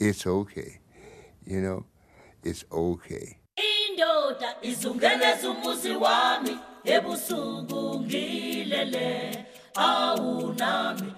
it's okay. You know, it's okay. indoda izungeleza umuzi wami ebusuku ngilele awunami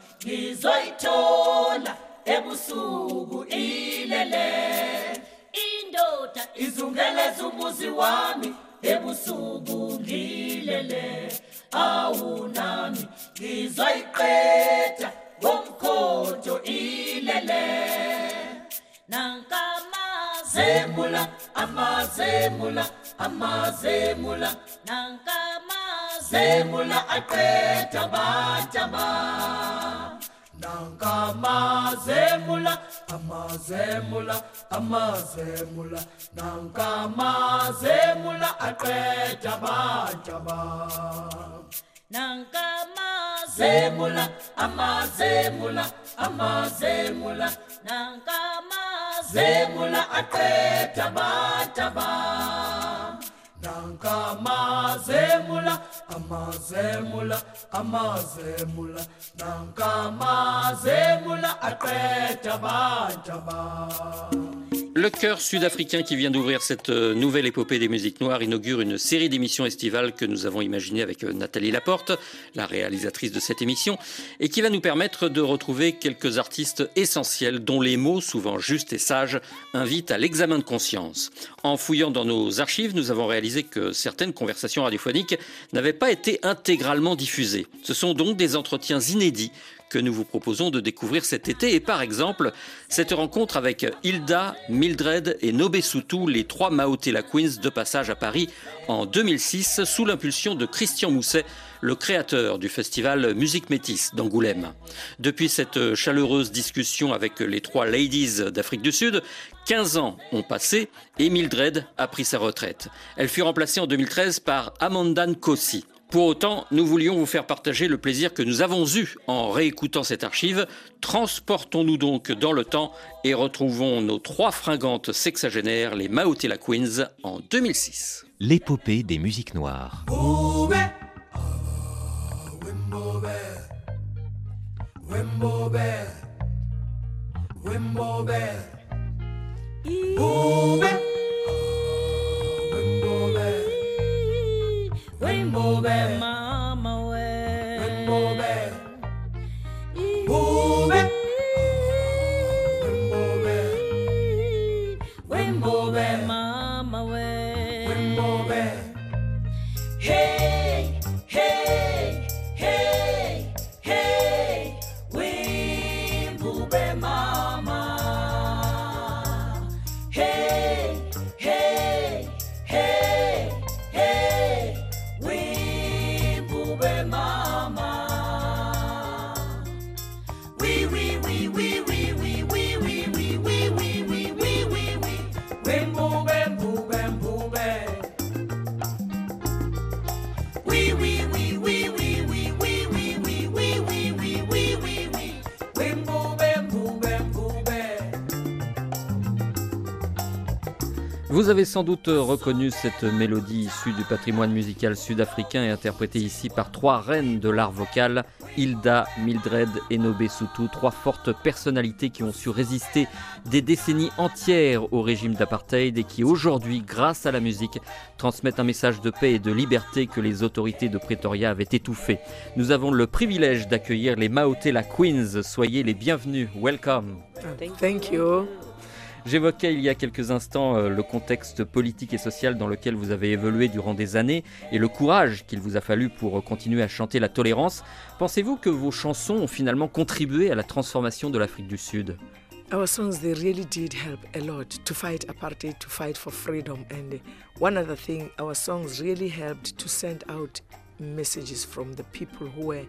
amazemula amazemula nankamazemula aqeda bantaba nankamazemula amazemula amazemula nankamazemula aqeda bantaba nankamazemula amazemula amazemula zemula ate taba taba. Nanka mazemula amazemula amazemula nanka mazemula ate taba. Le chœur sud-africain qui vient d'ouvrir cette euh, nouvelle épopée des musiques noires inaugure une série d'émissions estivales que nous avons imaginées avec euh, Nathalie Laporte, la réalisatrice de cette émission, et qui va nous permettre de retrouver quelques artistes essentiels dont les mots, souvent justes et sages, invitent à l'examen de conscience. En fouillant dans nos archives, nous avons réalisé que certaines conversations radiophoniques n'avaient pas été intégralement diffusées. Ce sont donc des entretiens inédits que nous vous proposons de découvrir cet été. Et par exemple, cette rencontre avec Hilda, Mildred et Nobesutu, les trois Maotela Queens de passage à Paris en 2006, sous l'impulsion de Christian Mousset, le créateur du festival Musique Métis d'Angoulême. Depuis cette chaleureuse discussion avec les trois ladies d'Afrique du Sud, 15 ans ont passé et Mildred a pris sa retraite. Elle fut remplacée en 2013 par Amanda Nkossi. Pour autant, nous voulions vous faire partager le plaisir que nous avons eu en réécoutant cette archive. Transportons-nous donc dans le temps et retrouvons nos trois fringantes sexagénaires, les Maotela Queens, en 2006. L'épopée des musiques noires. Rainbow Bear, Mama way. Rainbow Bear. Rainbow Bear, Mama way. Rainbow Bear. Hey, Vous avez sans doute reconnu cette mélodie issue du patrimoine musical sud-africain et interprétée ici par trois reines de l'art vocal, Hilda, Mildred et Nobesutu, trois fortes personnalités qui ont su résister des décennies entières au régime d'apartheid et qui aujourd'hui, grâce à la musique, transmettent un message de paix et de liberté que les autorités de Pretoria avaient étouffé. Nous avons le privilège d'accueillir les Maotela Queens. Soyez les bienvenus. Welcome. Thank you. J'évoquais il y a quelques instants euh, le contexte politique et social dans lequel vous avez évolué durant des années et le courage qu'il vous a fallu pour euh, continuer à chanter la tolérance. Pensez-vous que vos chansons ont finalement contribué à la transformation de l'Afrique du Sud? Our songs, they really did help a lot to fight apartheid, to fight for freedom. And uh, one other thing, our songs really helped to send out messages from the people who were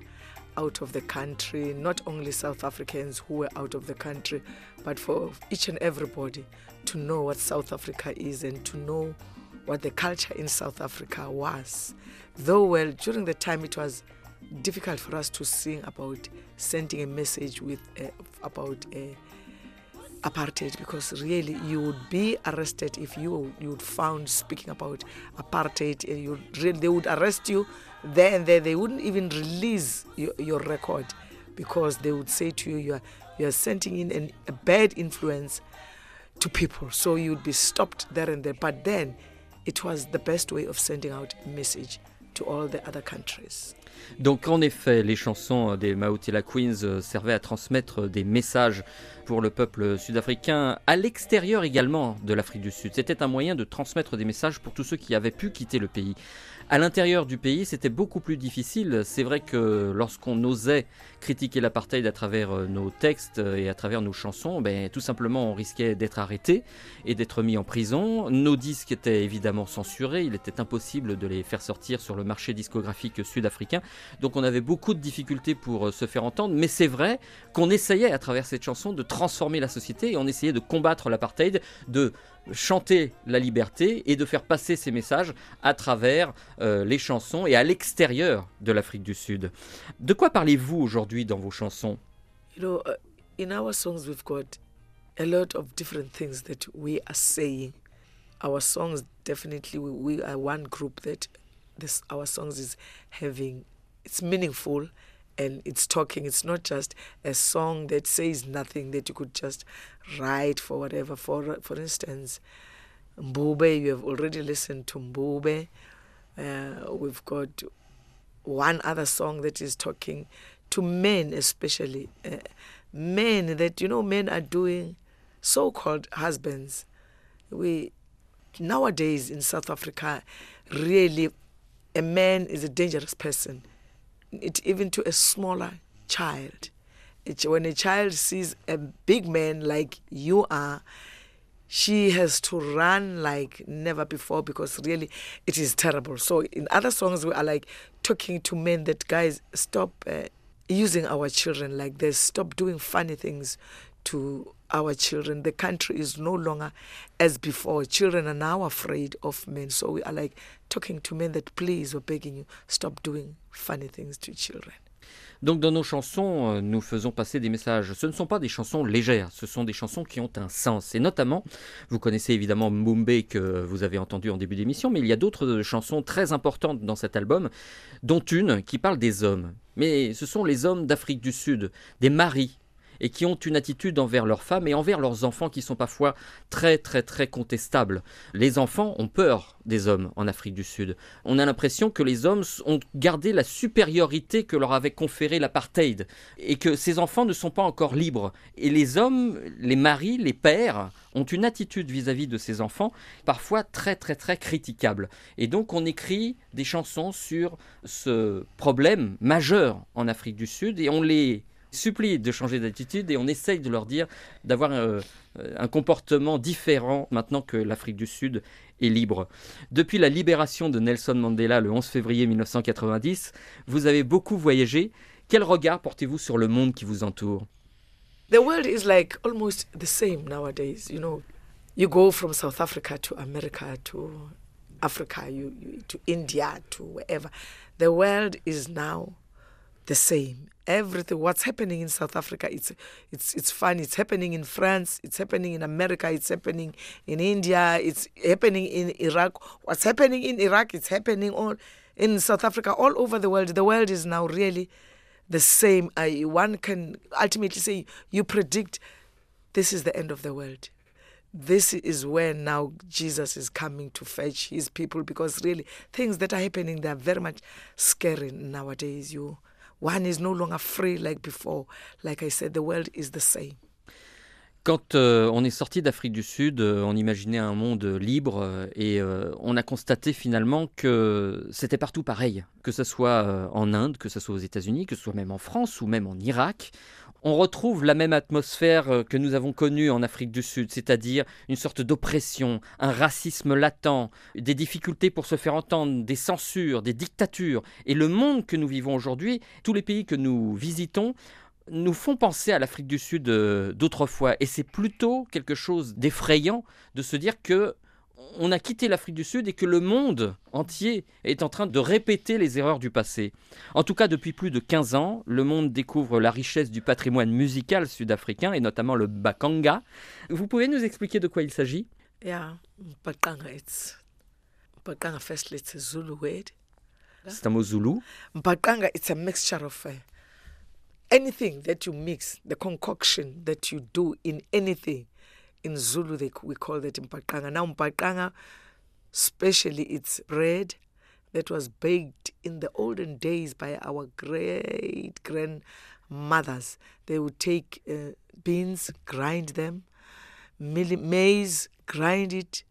out of the country, not only South Africans who were out of the country, but for each and everybody to know what South Africa is and to know what the culture in South Africa was. Though, well, during the time it was difficult for us to sing about sending a message with uh, about uh, apartheid because really you would be arrested if you you would found speaking about apartheid you really they would arrest you there and there they wouldn't even release your, your record because they would say to you you are you are sending in an, a bad influence to people so you'd be stopped there and there but then it was the best way of sending out a message to all the other countries Donc en effet, les chansons des Mautila Queens euh, servaient à transmettre des messages pour le peuple sud-africain, à l'extérieur également de l'Afrique du Sud. C'était un moyen de transmettre des messages pour tous ceux qui avaient pu quitter le pays. À l'intérieur du pays, c'était beaucoup plus difficile. C'est vrai que lorsqu'on osait critiquer l'apartheid à travers euh, nos textes et à travers nos chansons, ben, tout simplement on risquait d'être arrêté et d'être mis en prison. Nos disques étaient évidemment censurés, il était impossible de les faire sortir sur le marché discographique sud-africain. Donc on avait beaucoup de difficultés pour euh, se faire entendre, mais c'est vrai qu'on essayait à travers cette chanson de transformer la société et on essayait de combattre l'apartheid, de chanter la liberté et de faire passer ces messages à travers euh, les chansons et à l'extérieur de l'Afrique du Sud. De quoi parlez-vous aujourd'hui? Dans vos chansons You know, uh, in our songs, we've got a lot of different things that we are saying. Our songs, definitely, we, we are one group that this our songs is having. It's meaningful, and it's talking. It's not just a song that says nothing that you could just write for whatever. For for instance, Mbube, you have already listened to Mbube. Uh, we've got one other song that is talking to men, especially uh, men that you know men are doing so-called husbands. We nowadays in South Africa, really, a man is a dangerous person. It even to a smaller child. It, when a child sees a big man like you are, she has to run like never before because really it is terrible. So in other songs we are like talking to men that guys stop uh, using our children like this, stop doing funny things to our children. The country is no longer as before. Children are now afraid of men. So we are like talking to men that please, we're begging you, stop doing funny things to children. Donc dans nos chansons, euh, nous faisons passer des messages. Ce ne sont pas des chansons légères, ce sont des chansons qui ont un sens. Et notamment, vous connaissez évidemment Mumbe que vous avez entendu en début d'émission, mais il y a d'autres chansons très importantes dans cet album, dont une qui parle des hommes. Mais ce sont les hommes d'Afrique du Sud, des maris et qui ont une attitude envers leurs femmes et envers leurs enfants qui sont parfois très très très contestables. Les enfants ont peur des hommes en Afrique du Sud. On a l'impression que les hommes ont gardé la supériorité que leur avait conférée l'apartheid et que ces enfants ne sont pas encore libres. Et les hommes, les maris, les pères ont une attitude vis-à-vis de ces enfants parfois très très très critiquable. Et donc on écrit des chansons sur ce problème majeur en Afrique du Sud et on les supplie de changer d'attitude et on essaye de leur dire d'avoir euh, un comportement différent maintenant que l'Afrique du Sud est libre. Depuis la libération de Nelson Mandela le 11 février 1990, vous avez beaucoup voyagé. Quel regard portez-vous sur le monde qui vous entoure? The world is like almost the same nowadays. You know, you go from South Africa to America to Africa, to India, to wherever. The world is now the same. Everything, what's happening in South Africa, it's it's it's fun. It's happening in France. It's happening in America. It's happening in India. It's happening in Iraq. What's happening in Iraq? It's happening all in South Africa, all over the world. The world is now really the same. One can ultimately say you predict this is the end of the world. This is where now Jesus is coming to fetch his people because really things that are happening they are very much scary nowadays. You one is no longer free like before. Like I said, the world is the same. Quand on est sorti d'Afrique du Sud, euh, on imaginait un monde libre euh, et euh, on a constaté finalement que c'était partout pareil, que ce soit en Inde, que ce soit aux États-Unis, que ce soit même en France ou même en Irak. On retrouve la même atmosphère euh, que nous avons connue en Afrique du Sud, c'est-à-dire une sorte d'oppression, un racisme latent, des difficultés pour se faire entendre, des censures, des dictatures. Et le monde que nous vivons aujourd'hui, tous les pays que nous visitons, nous font penser à l'Afrique du Sud euh, d'autrefois. Et c'est plutôt quelque chose d'effrayant de se dire que on a quitté l'Afrique du Sud et que le monde entier est en train de répéter les erreurs du passé. En tout cas, depuis plus de 15 ans, le monde découvre la richesse du patrimoine musical sud-africain et notamment le bakanga. Vous pouvez nous expliquer de quoi il s'agit? Yeah, Mpakanga, it's Mpakanga firstly it's a Zulu word. C'est un mot zoulou. Mpakanga, it's a mixture of uh, anything that you mix, the concoction that you do in anything. In Zulu, they, we call that Mpakanga. Now, Mpakanga, especially it's bread that was baked in the olden days by our great grandmothers. They would take uh, beans, grind them, maize, grind it,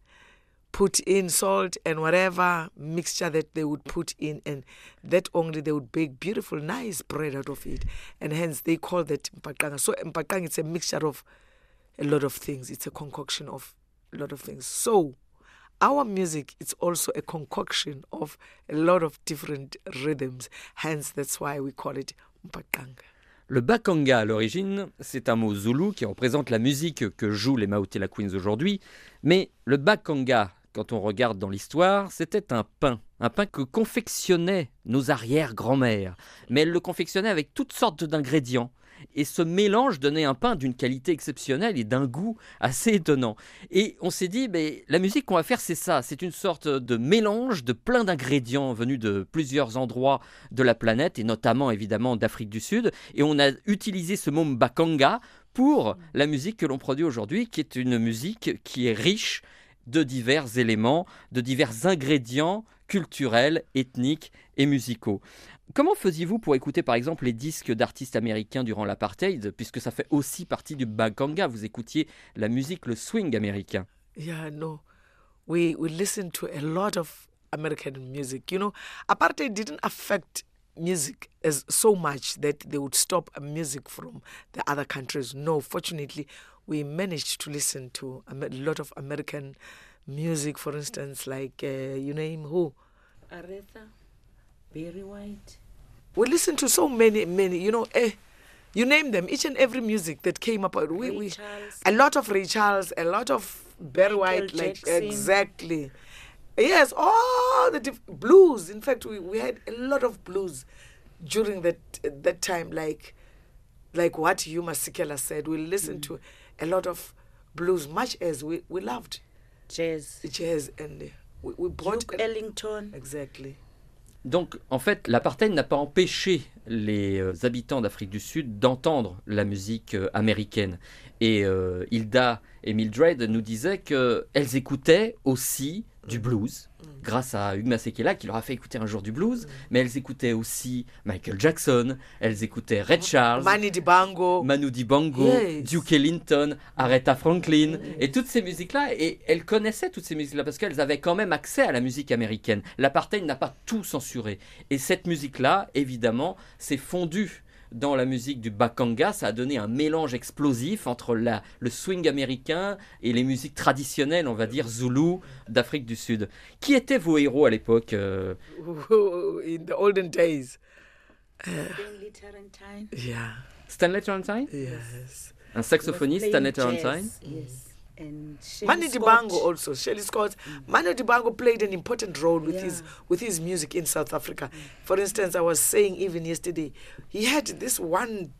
put in salt and whatever mixture that they would put in, and that only they would bake beautiful, nice bread out of it, and hence they call that mpakanga. So mpakanga it's a mixture of a lot of things. It's a concoction of a lot of things. So our music is also a concoction of a lot of different rhythms. Hence, that's why we call it. Le bakanga, à l'origine, c'est un mot zoulou qui représente la musique que jouent les Mautela Queens aujourd'hui. Mais le bakanga, quand on regarde dans l'histoire, c'était un pain. Un pain que confectionnaient nos arrière-grand-mères. Mais elles le confectionnaient avec toutes sortes d'ingrédients. Et ce mélange donnait un pain d'une qualité exceptionnelle et d'un goût assez étonnant. Et on s'est dit, mais la musique qu'on va faire, c'est ça. C'est une sorte de mélange de plein d'ingrédients venus de plusieurs endroits de la planète, et notamment évidemment d'Afrique du Sud. Et on a utilisé ce mot bakanga pour la musique que l'on produit aujourd'hui, qui est une musique qui est riche de divers éléments, de divers ingrédients culturels, ethniques et musicaux. Comment faisiez-vous pour écouter par exemple les disques d'artistes américains durant l'apartheid, puisque ça fait aussi partie du bakanga, vous écoutiez la musique, le swing américain? Yeah, no. We we listened to a lot of American music. You know, apartheid didn't affect music as so much that they would stop music from the other countries. No, fortunately, we managed to listen to a lot of American music. Music, for instance, like uh, you name who? Aretha, Barry White. We listened to so many, many. You know, eh, you name them. Each and every music that came up. We, Ray we Charles. a lot of Ray Charles, a lot of Barry White, like Jackson. exactly. Yes, all the diff- blues. In fact, we, we had a lot of blues during that that time. Like like what Yuma Sikela said, we listened to a lot of blues, much as we, we loved Jazz. the jazz and uh, we, we brought Duke Ellington. exactly. Donc, en fait, l'apartheid n'a pas empêché les euh, habitants d'Afrique du Sud d'entendre la musique euh, américaine. Et euh, Hilda et Mildred nous disaient qu'elles écoutaient aussi du blues, grâce à Hugues Masekela qui leur a fait écouter un jour du blues, mais elles écoutaient aussi Michael Jackson, elles écoutaient Red Charles, Dibango. Manu Dibango, Yes. Duke Ellington, Aretha Franklin, et toutes ces musiques-là. Et elles connaissaient toutes ces musiques-là parce qu'elles avaient quand même accès à la musique américaine. L'apartheid n'a pas tout censuré. Et cette musique-là, évidemment, s'est fondue dans la musique du bakanga. Ça a donné un mélange explosif entre la, le swing américain et les musiques traditionnelles, on va dire, zoulou d'Afrique du Sud. Qui étaient vos héros à l'époque euh, in the olden days. Stanley Tarantine. Yeah. Stanley Turrentine Yes. Un saxophoniste, Stanley Turrentine jazz, Yes. And Shelley Manu Dibango also, Shelley Scott. Mm. Manu Dibango played an important role with his with his music in South Africa. For instance, I was saying even yesterday, he had this one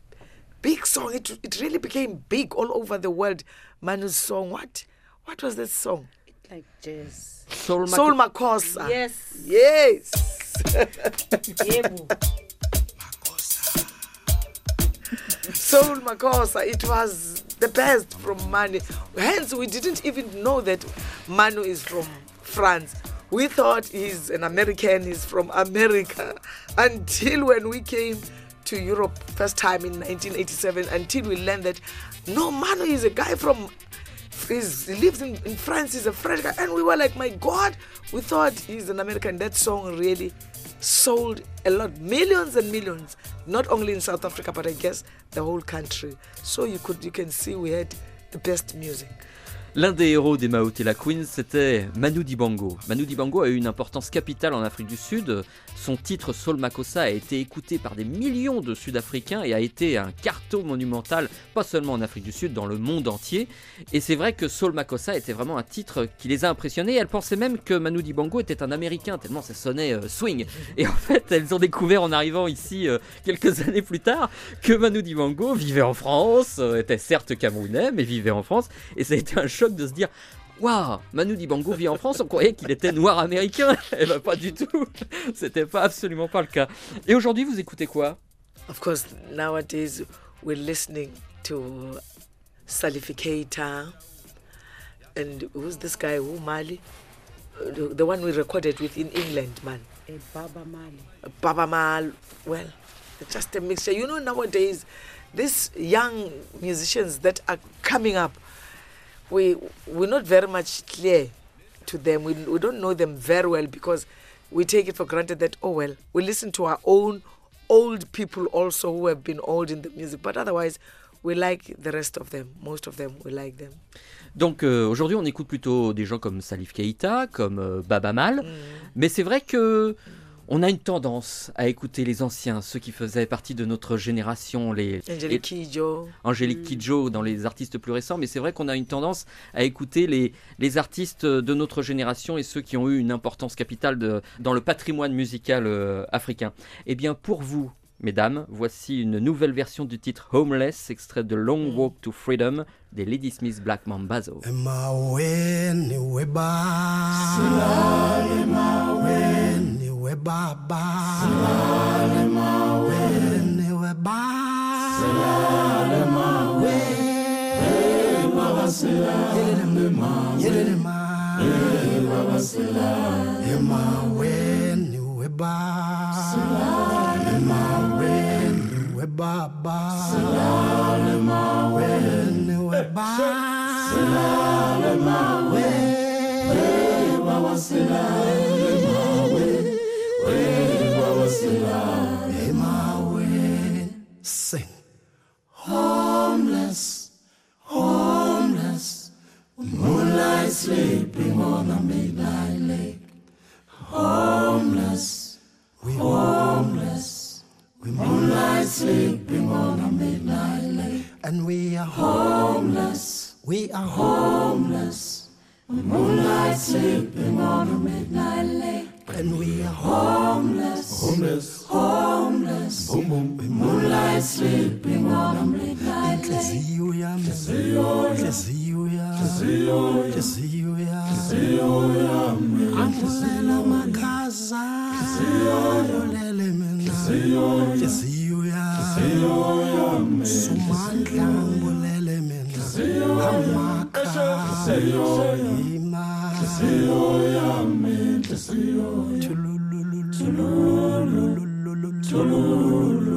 big song. It it really became big all over the world. Manu's song. What? What was that song? Like jazz. Soul, Mac- Soul Makossa. Yes. Yes. Yebo. Soul Makossa. It was the best from Manu. Hence, we didn't even know that Manu is from France. We thought he's an American, he's from America. Until when we came to Europe first time in 1987, until we learned that no, Manu is a guy from. He's, he lives in, in France, he's a French guy. And we were like, my God, we thought he's an American. That song really sold a lot, millions and millions. not only in South Africa, but I guess the whole country. So you could you can see we had the best music. L'un des héros des Maotela Queens, c'était Manu Dibango. Manu Dibango a eu une importance capitale en Afrique du Sud. Son titre Soul Makossa a été écouté par des millions de Sud-Africains et a été un carton monumental, pas seulement en Afrique du Sud, dans le monde entier. Et c'est vrai que Soul Makossa était vraiment un titre qui les a impressionnés. Elles pensaient même que Manu Dibango était un Américain, tellement ça sonnait euh, swing. Et en fait, elles ont découvert en arrivant ici euh, quelques années plus tard que Manu Dibango vivait en France, euh, était certes camerounais, mais vivait en France. Et ça a été un choc de se dire Waouh, Manu Dibango vit en France, on croyait qu'il était noir américain. Eh ben pas du tout. C'était pas absolument pas le cas. Et aujourd'hui, vous écoutez quoi? Of course, nowadays we're listening to Salif Keita and who's this guy? Who Mali? Uh, The, the one we recorded with in England, man. A Baba Mali. Baba Mal. Well, just a mixture. You know, nowadays, these young musicians that are coming up, we we're not very much clear to them. We, we don't know them very well because we take it for granted that oh well, we listen to our own old people also who have been old in the music, but otherwise, we like the rest of them. Most of them, we like them. Donc euh, aujourd'hui, on écoute plutôt des gens comme Salif Keita, comme euh, Baba Mal. Mais c'est vrai que on a une tendance à écouter les anciens, ceux qui faisaient partie de notre génération, les Angelique Kidjo. Angélique Kidjo dans les artistes plus récents, mais c'est vrai qu'on a une tendance à écouter les, les artistes de notre génération et ceux qui ont eu une importance capitale de- dans le patrimoine musical euh, africain. Eh bien, pour vous, mesdames, voici une nouvelle version du titre Homeless, extrait de Long Walk to Freedom des Lady Smith Black Mambazo. we baba. Silale mawe ne we ba. Silale mawe hey baba silale yelele ma yelele ma hey baba silale ma mawe ne we ba silale mawe ne we baba silale mawe ne we ba silale mawe hey baba Sing Homeless Homeless Moonlight sleeping on a midnight lake. Homeless We homeless We moonlight sleeping on a midnight lake. And we are homeless We are homeless moonlight sleeping on a midnight lake And we are homeless sleeping on a midnight lake. Angulele makhaza, yolele mina, yesiyo yami. Sumandla angulele mina, amakha, ima, tulululu, tulululu, tulululu.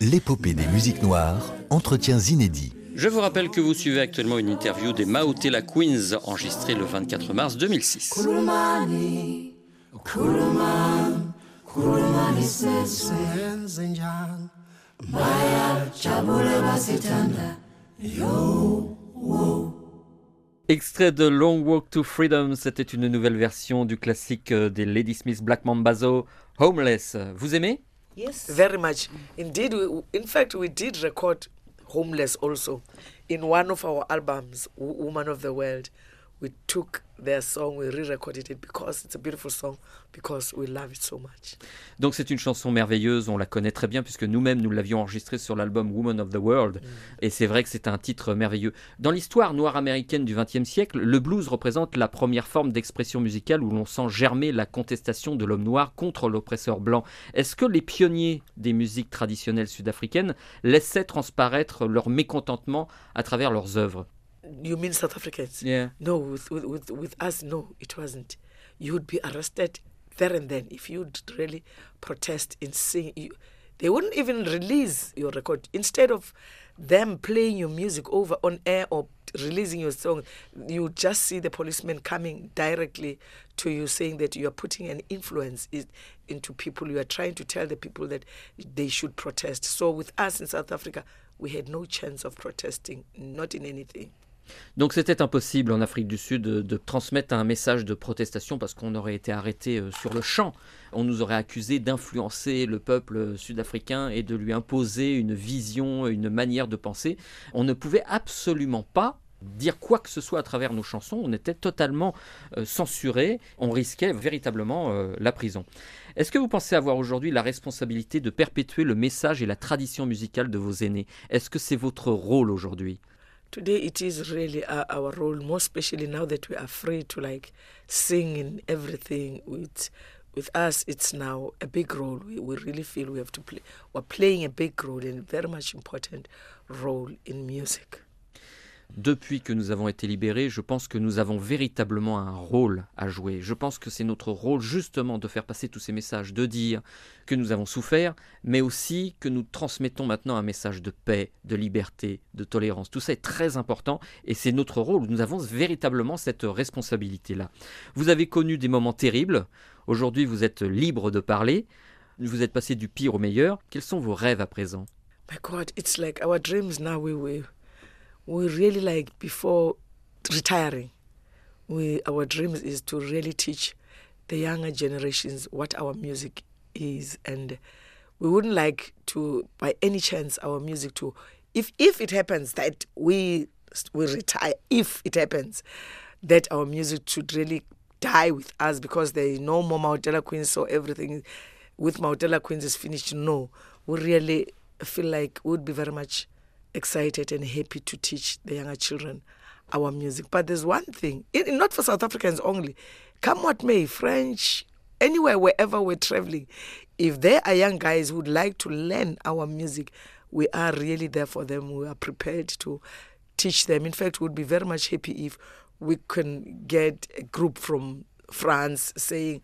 L'épopée des musiques noires, entretiens inédits. Je vous rappelle que vous suivez actuellement une interview des Maotela Queens enregistrée le 24 mars 2006. Kulumani, Kuluman, Kulumani Extrait de Long Walk to Freedom, c'était une nouvelle version du classique euh, des Lady Smith Black Mambazo, Homeless. Vous aimez? Yes. Very much. Indeed, we, in fact, we did record Homeless also in one of our albums, Woman of the World. We took their song, we re recorded it because it's a beautiful song, because we love it so much. Donc c'est une chanson merveilleuse, on la connaît très bien puisque nous-mêmes nous l'avions enregistrée sur l'album Woman of the World. Et c'est vrai que c'est un titre merveilleux. Dans l'histoire noire américaine du XXe siècle, le blues représente la première forme d'expression musicale où l'on sent germer la contestation de l'homme noir contre l'oppresseur blanc. Est-ce que les pionniers des musiques traditionnelles sud-africaines laissaient transparaître leur mécontentement à travers leurs œuvres? You mean South Africans? Yeah. No, with, with, with, with us, no, it wasn't. You would be arrested there and then if you'd really protest in sing. You, they wouldn't even release your record. Instead of them playing your music over on air or releasing your song, you just see the policeman coming directly to you saying that you are putting an influence into people. You are trying to tell the people that they should protest. So with us in South Africa, we had no chance of protesting, not in anything. Donc c'était impossible en Afrique du Sud de, transmettre un message de protestation parce qu'on aurait été arrêté euh, sur le champ. On nous aurait accusé d'influencer le peuple sud-africain et de lui imposer une vision, une manière de penser. On ne pouvait absolument pas dire quoi que ce soit à travers nos chansons. On était totalement euh, censuré. On risquait véritablement euh, la prison. Est-ce que vous pensez avoir aujourd'hui la responsabilité de perpétuer le message et la tradition musicale de vos aînés? Est-ce que c'est votre rôle aujourd'hui? Today it is really our, role, more especially now that we are free to like sing in everything. With with us, it's now a big role. We, we really feel we have to play. We're playing a big role and very much important role in music. Depuis que nous avons été libérés, je pense que nous avons véritablement un rôle à jouer. Je pense que c'est notre rôle justement de faire passer tous ces messages, de dire que nous avons souffert, mais aussi que nous transmettons maintenant un message de paix, de liberté, de tolérance. Tout ça est très important et c'est notre rôle. Nous avons véritablement cette responsabilité-là. Vous avez connu des moments terribles. Aujourd'hui, vous êtes libre de parler. Vous êtes passé du pire au meilleur. Quels sont vos rêves à présent? My God, it's like our dreams now. We we we really like before retiring. We our dreams is to really teach the younger generations what our music is, and we wouldn't like to, by any chance, our music to, if if it happens that we we retire, if it happens that our music should really die with us because there is no more Mautela Queens, so everything with Mautela Queens is finished. No, we really feel like we would be very much excited and happy to teach the younger children our music. But there's one thing, it, not for South Africans only. Come what may, French, anywhere, wherever we're traveling, if there are young guys who would like to learn our music, we are really there for them. We are prepared to teach them. In fact, we'd be very much happy if we can get a group from France saying,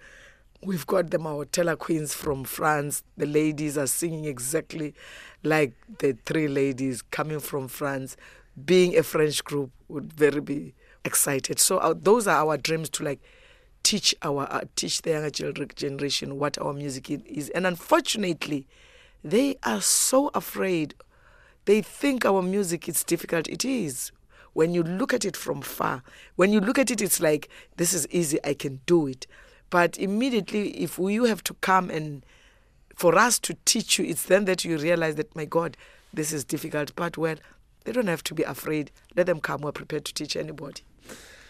We've got the Maotela Queens from France. The ladies are singing exactly like the three ladies coming from France. Being a French group would very be excited. So uh, those are our dreams to like teach our uh, teach the younger children generation what our music is. And unfortunately, they are so afraid. They think our music is difficult. It is. When you look at it from far, when you look at it, it's like this is easy. I can do it. But immediately, if you have to come and for us to teach you, it's then that you realize that, my God, this is difficult. But well, they don't have to be afraid. Let them come. We're prepared to teach anybody.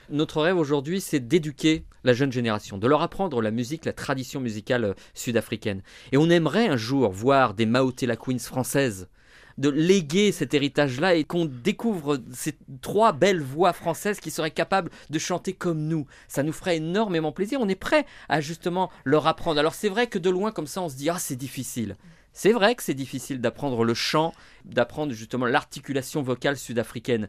Notre rêve aujourd'hui, c'est d'éduquer la jeune génération, de leur apprendre la musique, la tradition musicale euh, sud-africaine. Et on aimerait un jour voir des Maotela Queens françaises, de léguer cet héritage-là et qu'on découvre ces trois belles voix françaises qui seraient capables de chanter comme nous. Ça nous ferait énormément plaisir. On est prêt à justement leur apprendre. Alors c'est vrai que de loin comme ça, on se dit ah c'est difficile. C'est vrai que c'est difficile d'apprendre le chant, d'apprendre justement l'articulation vocale sud-africaine.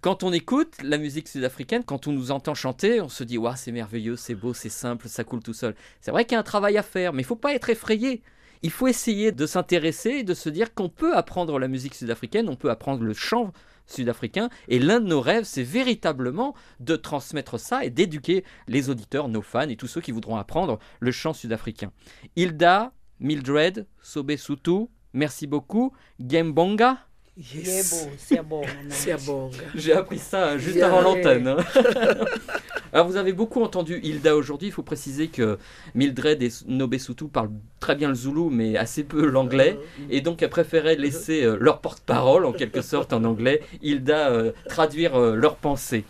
Quand on écoute la musique sud-africaine, quand on nous entend chanter, on se dit Waouh, c'est merveilleux, c'est beau, c'est simple, ça coule tout seul. C'est vrai qu'il y a un travail à faire, mais il faut pas être effrayé. Il faut essayer de s'intéresser et de se dire qu'on peut apprendre la musique sud-africaine, on peut apprendre le chant sud-africain. Et l'un de nos rêves, c'est véritablement de transmettre ça et d'éduquer les auditeurs, nos fans et tous ceux qui voudront apprendre le chant sud-africain. Hilda, Mildred, Sobesutu, merci beaucoup. Gembonga. Yebo, siyabonga. Siyabonga. J'ai appris ça hein, juste Yeah. avant l'antenne. hein. Alors vous avez beaucoup entendu Hilda aujourd'hui. Il faut préciser que Mildred et Nobesutu parlent très bien le zoulou, mais assez peu l'anglais. Et donc elles préféraient laisser euh, leur porte-parole, en quelque sorte en anglais, Hilda euh, traduire euh, leurs pensées.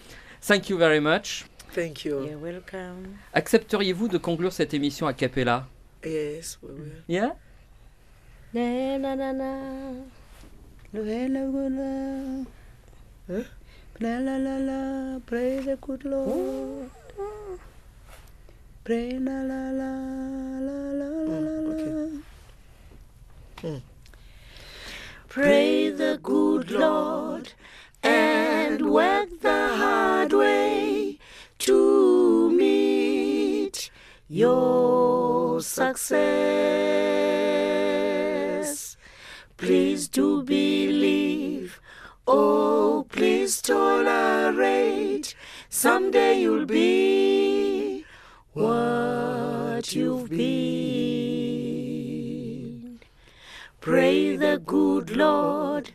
Thank you very much. Thank you. You're welcome. Accepteriez-vous de conclure cette émission a cappella? Yes, we will. Yeah? Na na na na. Luhela gula. La la la la, pray the good Lord. Pray la la la la la la la. Pray the good Lord and work the hard way to meet your success please do believe. Oh, please tolerate. Someday you'll be what you've been. Pray the good Lord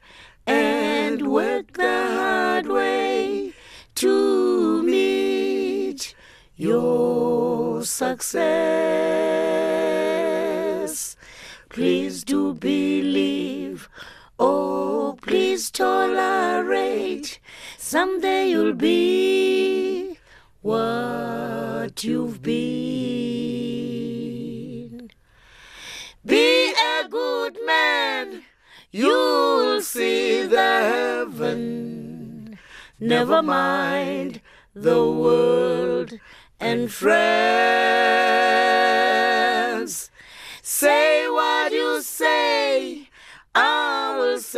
and work the hard way to meet your success. Please do believe. Please tolerate. Someday you'll be what you've been. Be a good man. You'll see the heaven. Never mind the world and friends.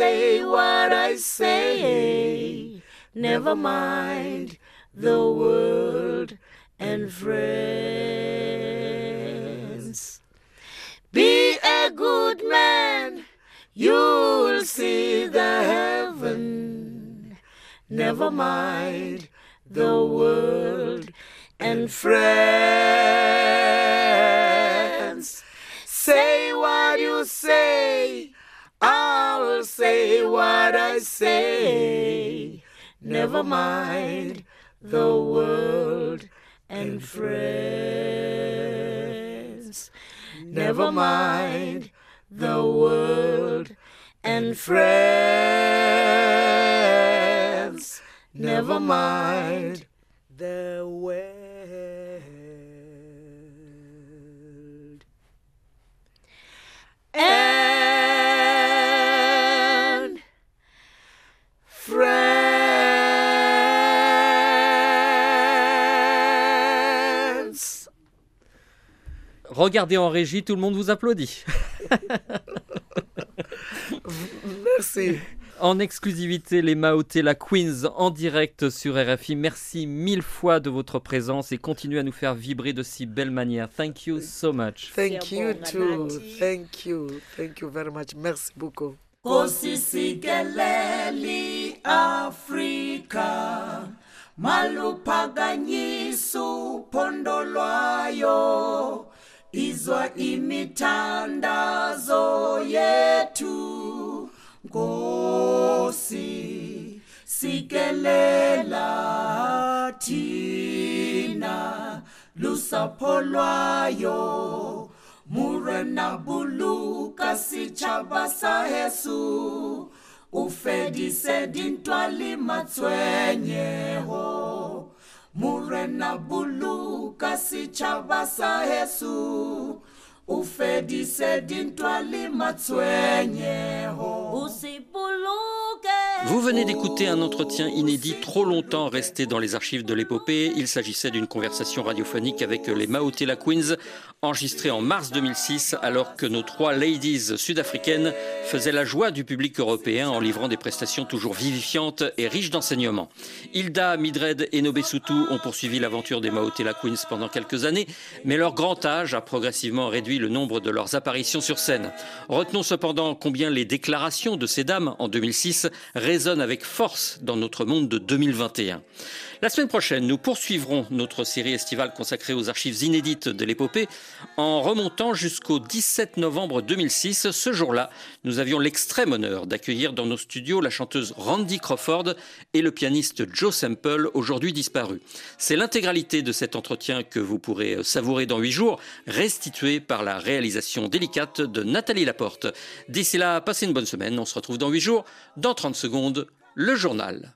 Say what I say. Never mind the world and friends. Be a good man, you'll see the heaven. Never mind the world and friends. Say what you say, say what I say. Never mind the world and friends. Never mind the world and friends. Never mind the world and Regardez en régie, tout le monde vous applaudit. Merci. En exclusivité, les Maoté, la Queens en direct sur RFI. Merci mille fois de votre présence et continuez à nous faire vibrer de si belle manière. Thank you so much. Thank you too. Thank you. Thank you very much. Merci beaucoup. Kosisikeleli Afrika maluphakanyiso uphondo lwayo izwa imithandazo yethu Nkosi sikelela thina. Lusapho lwayo murena buluka sitšhaba sa heso o fedise dintwa le matshwenyego morena buluka setšhaba sa heso o fedise dintwa le matshwenyego o boloke Vous venez d'écouter un entretien inédit trop longtemps resté dans les archives de l'épopée. Il s'agissait d'une conversation radiophonique avec les Maotela Queens, enregistrée en mars 2006, alors que nos trois ladies sud-africaines faisaient la joie du public européen en livrant des prestations toujours vivifiantes et riches d'enseignements. Hilda, Midred et Nobesutu ont poursuivi l'aventure des Maotela Queens pendant quelques années, mais leur grand âge a progressivement réduit le nombre de leurs apparitions sur scène. Retenons cependant combien les déclarations de ces dames en 2006 résonnent avec force dans notre monde de 2021. La semaine prochaine, nous poursuivrons notre série estivale consacrée aux archives inédites de l'épopée en remontant jusqu'au 17 novembre 2006. Ce jour-là, nous avions l'extrême honneur d'accueillir dans nos studios la chanteuse Randy Crawford et le pianiste Joe Semple, aujourd'hui disparu. C'est l'intégralité de cet entretien que vous pourrez savourer dans huit jours, restitué par la réalisation délicate de Nathalie Laporte. D'ici là, passez une bonne semaine. On se retrouve dans huit jours. Dans 30 le journal.